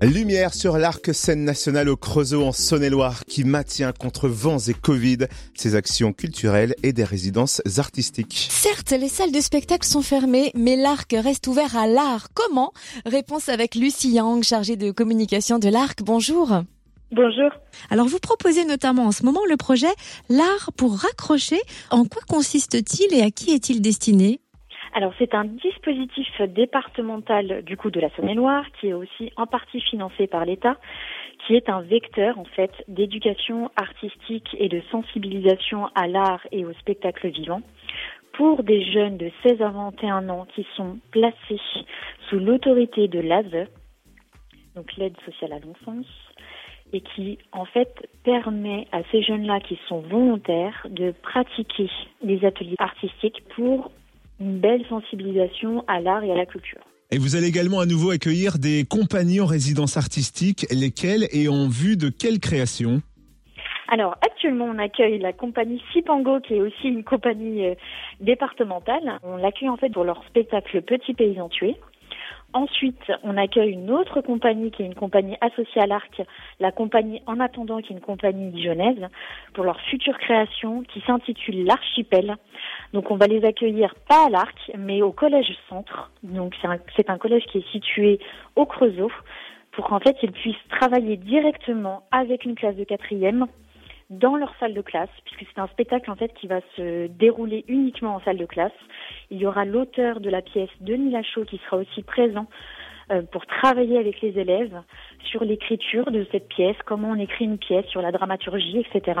Lumière sur l'arc scène nationale au Creusot en Saône-et-Loire qui maintient contre vents et Covid ses actions culturelles et des résidences artistiques. Certes, les salles de spectacle sont fermées, mais l'arc reste ouvert à l'art. Comment? Réponse avec Lucie Yang, chargée de communication de l'arc. Bonjour. Bonjour. Alors vous proposez notamment en ce moment le projet L'art pour raccrocher. En quoi consiste-t-il et à qui est-il destiné? Alors c'est un dispositif départemental du coup de la Saône-et-Loire qui est aussi en partie financé par l'État, qui est un vecteur en fait d'éducation artistique et de sensibilisation à l'art et au spectacle vivant pour des jeunes de 16 à 21 ans qui sont placés sous l'autorité de l'ASE, donc l'aide sociale à l'enfance, et qui en fait permet à ces jeunes-là qui sont volontaires de pratiquer des ateliers artistiques pour une belle sensibilisation à l'art et à la culture. Et vous allez également à nouveau accueillir des compagnies en résidence artistique, lesquelles et en vue de quelle création? Alors actuellement, on accueille la compagnie Sipango, qui est aussi une compagnie euh, départementale. On l'accueille en fait pour leur spectacle Petit Paysan Tué. Ensuite, on accueille une autre compagnie qui est une compagnie associée à l'Arc, la compagnie En attendant qui est une compagnie dijonnaise, pour leur future création qui s'intitule L'Archipel. Donc on va les accueillir pas à l'Arc, mais au Collège Centre. Donc c'est un, collège qui est situé au Creusot, pour qu'en fait ils puissent travailler directement avec une classe de quatrième dans leur salle de classe, puisque c'est un spectacle en fait qui va se dérouler uniquement en salle de classe. Il y aura l'auteur de la pièce, Denis Lachaud, qui sera aussi présent euh, pour travailler avec les élèves sur l'écriture de cette pièce, comment on écrit une pièce, sur la dramaturgie, etc.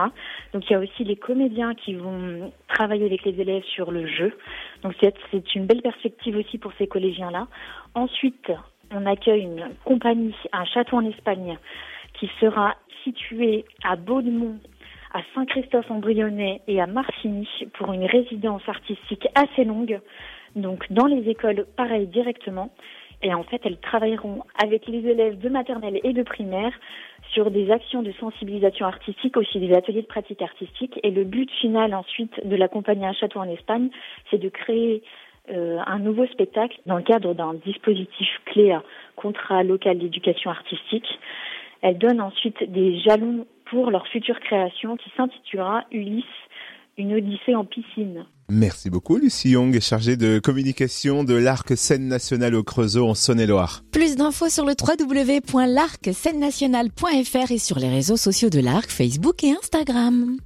Donc il y a aussi les comédiens qui vont travailler avec les élèves sur le jeu. Donc c'est une belle perspective aussi pour ces collégiens-là. Ensuite, on accueille une compagnie, un château en Espagne, qui sera situé à Baudemont à Saint-Christophe-en-Brionnais et à Marcigny pour une résidence artistique assez longue, donc dans les écoles, pareil, directement. Et en fait, elles travailleront avec les élèves de maternelle et de primaire sur des actions de sensibilisation artistique, aussi des ateliers de pratique artistique. Et le but final ensuite de la compagnie Un Château en Espagne, c'est de créer euh, un nouveau spectacle dans le cadre d'un dispositif clé à contrat local d'éducation artistique. Elle donne ensuite des jalons pour leur future création qui s'intitulera Ulysse, une odyssée en piscine. Merci beaucoup Lucie Young, chargée de communication de l'Arc Scène Nationale au Creusot en Saône-et-Loire. Plus d'infos sur le www.larcscène et sur les réseaux sociaux de l'Arc, Facebook et Instagram.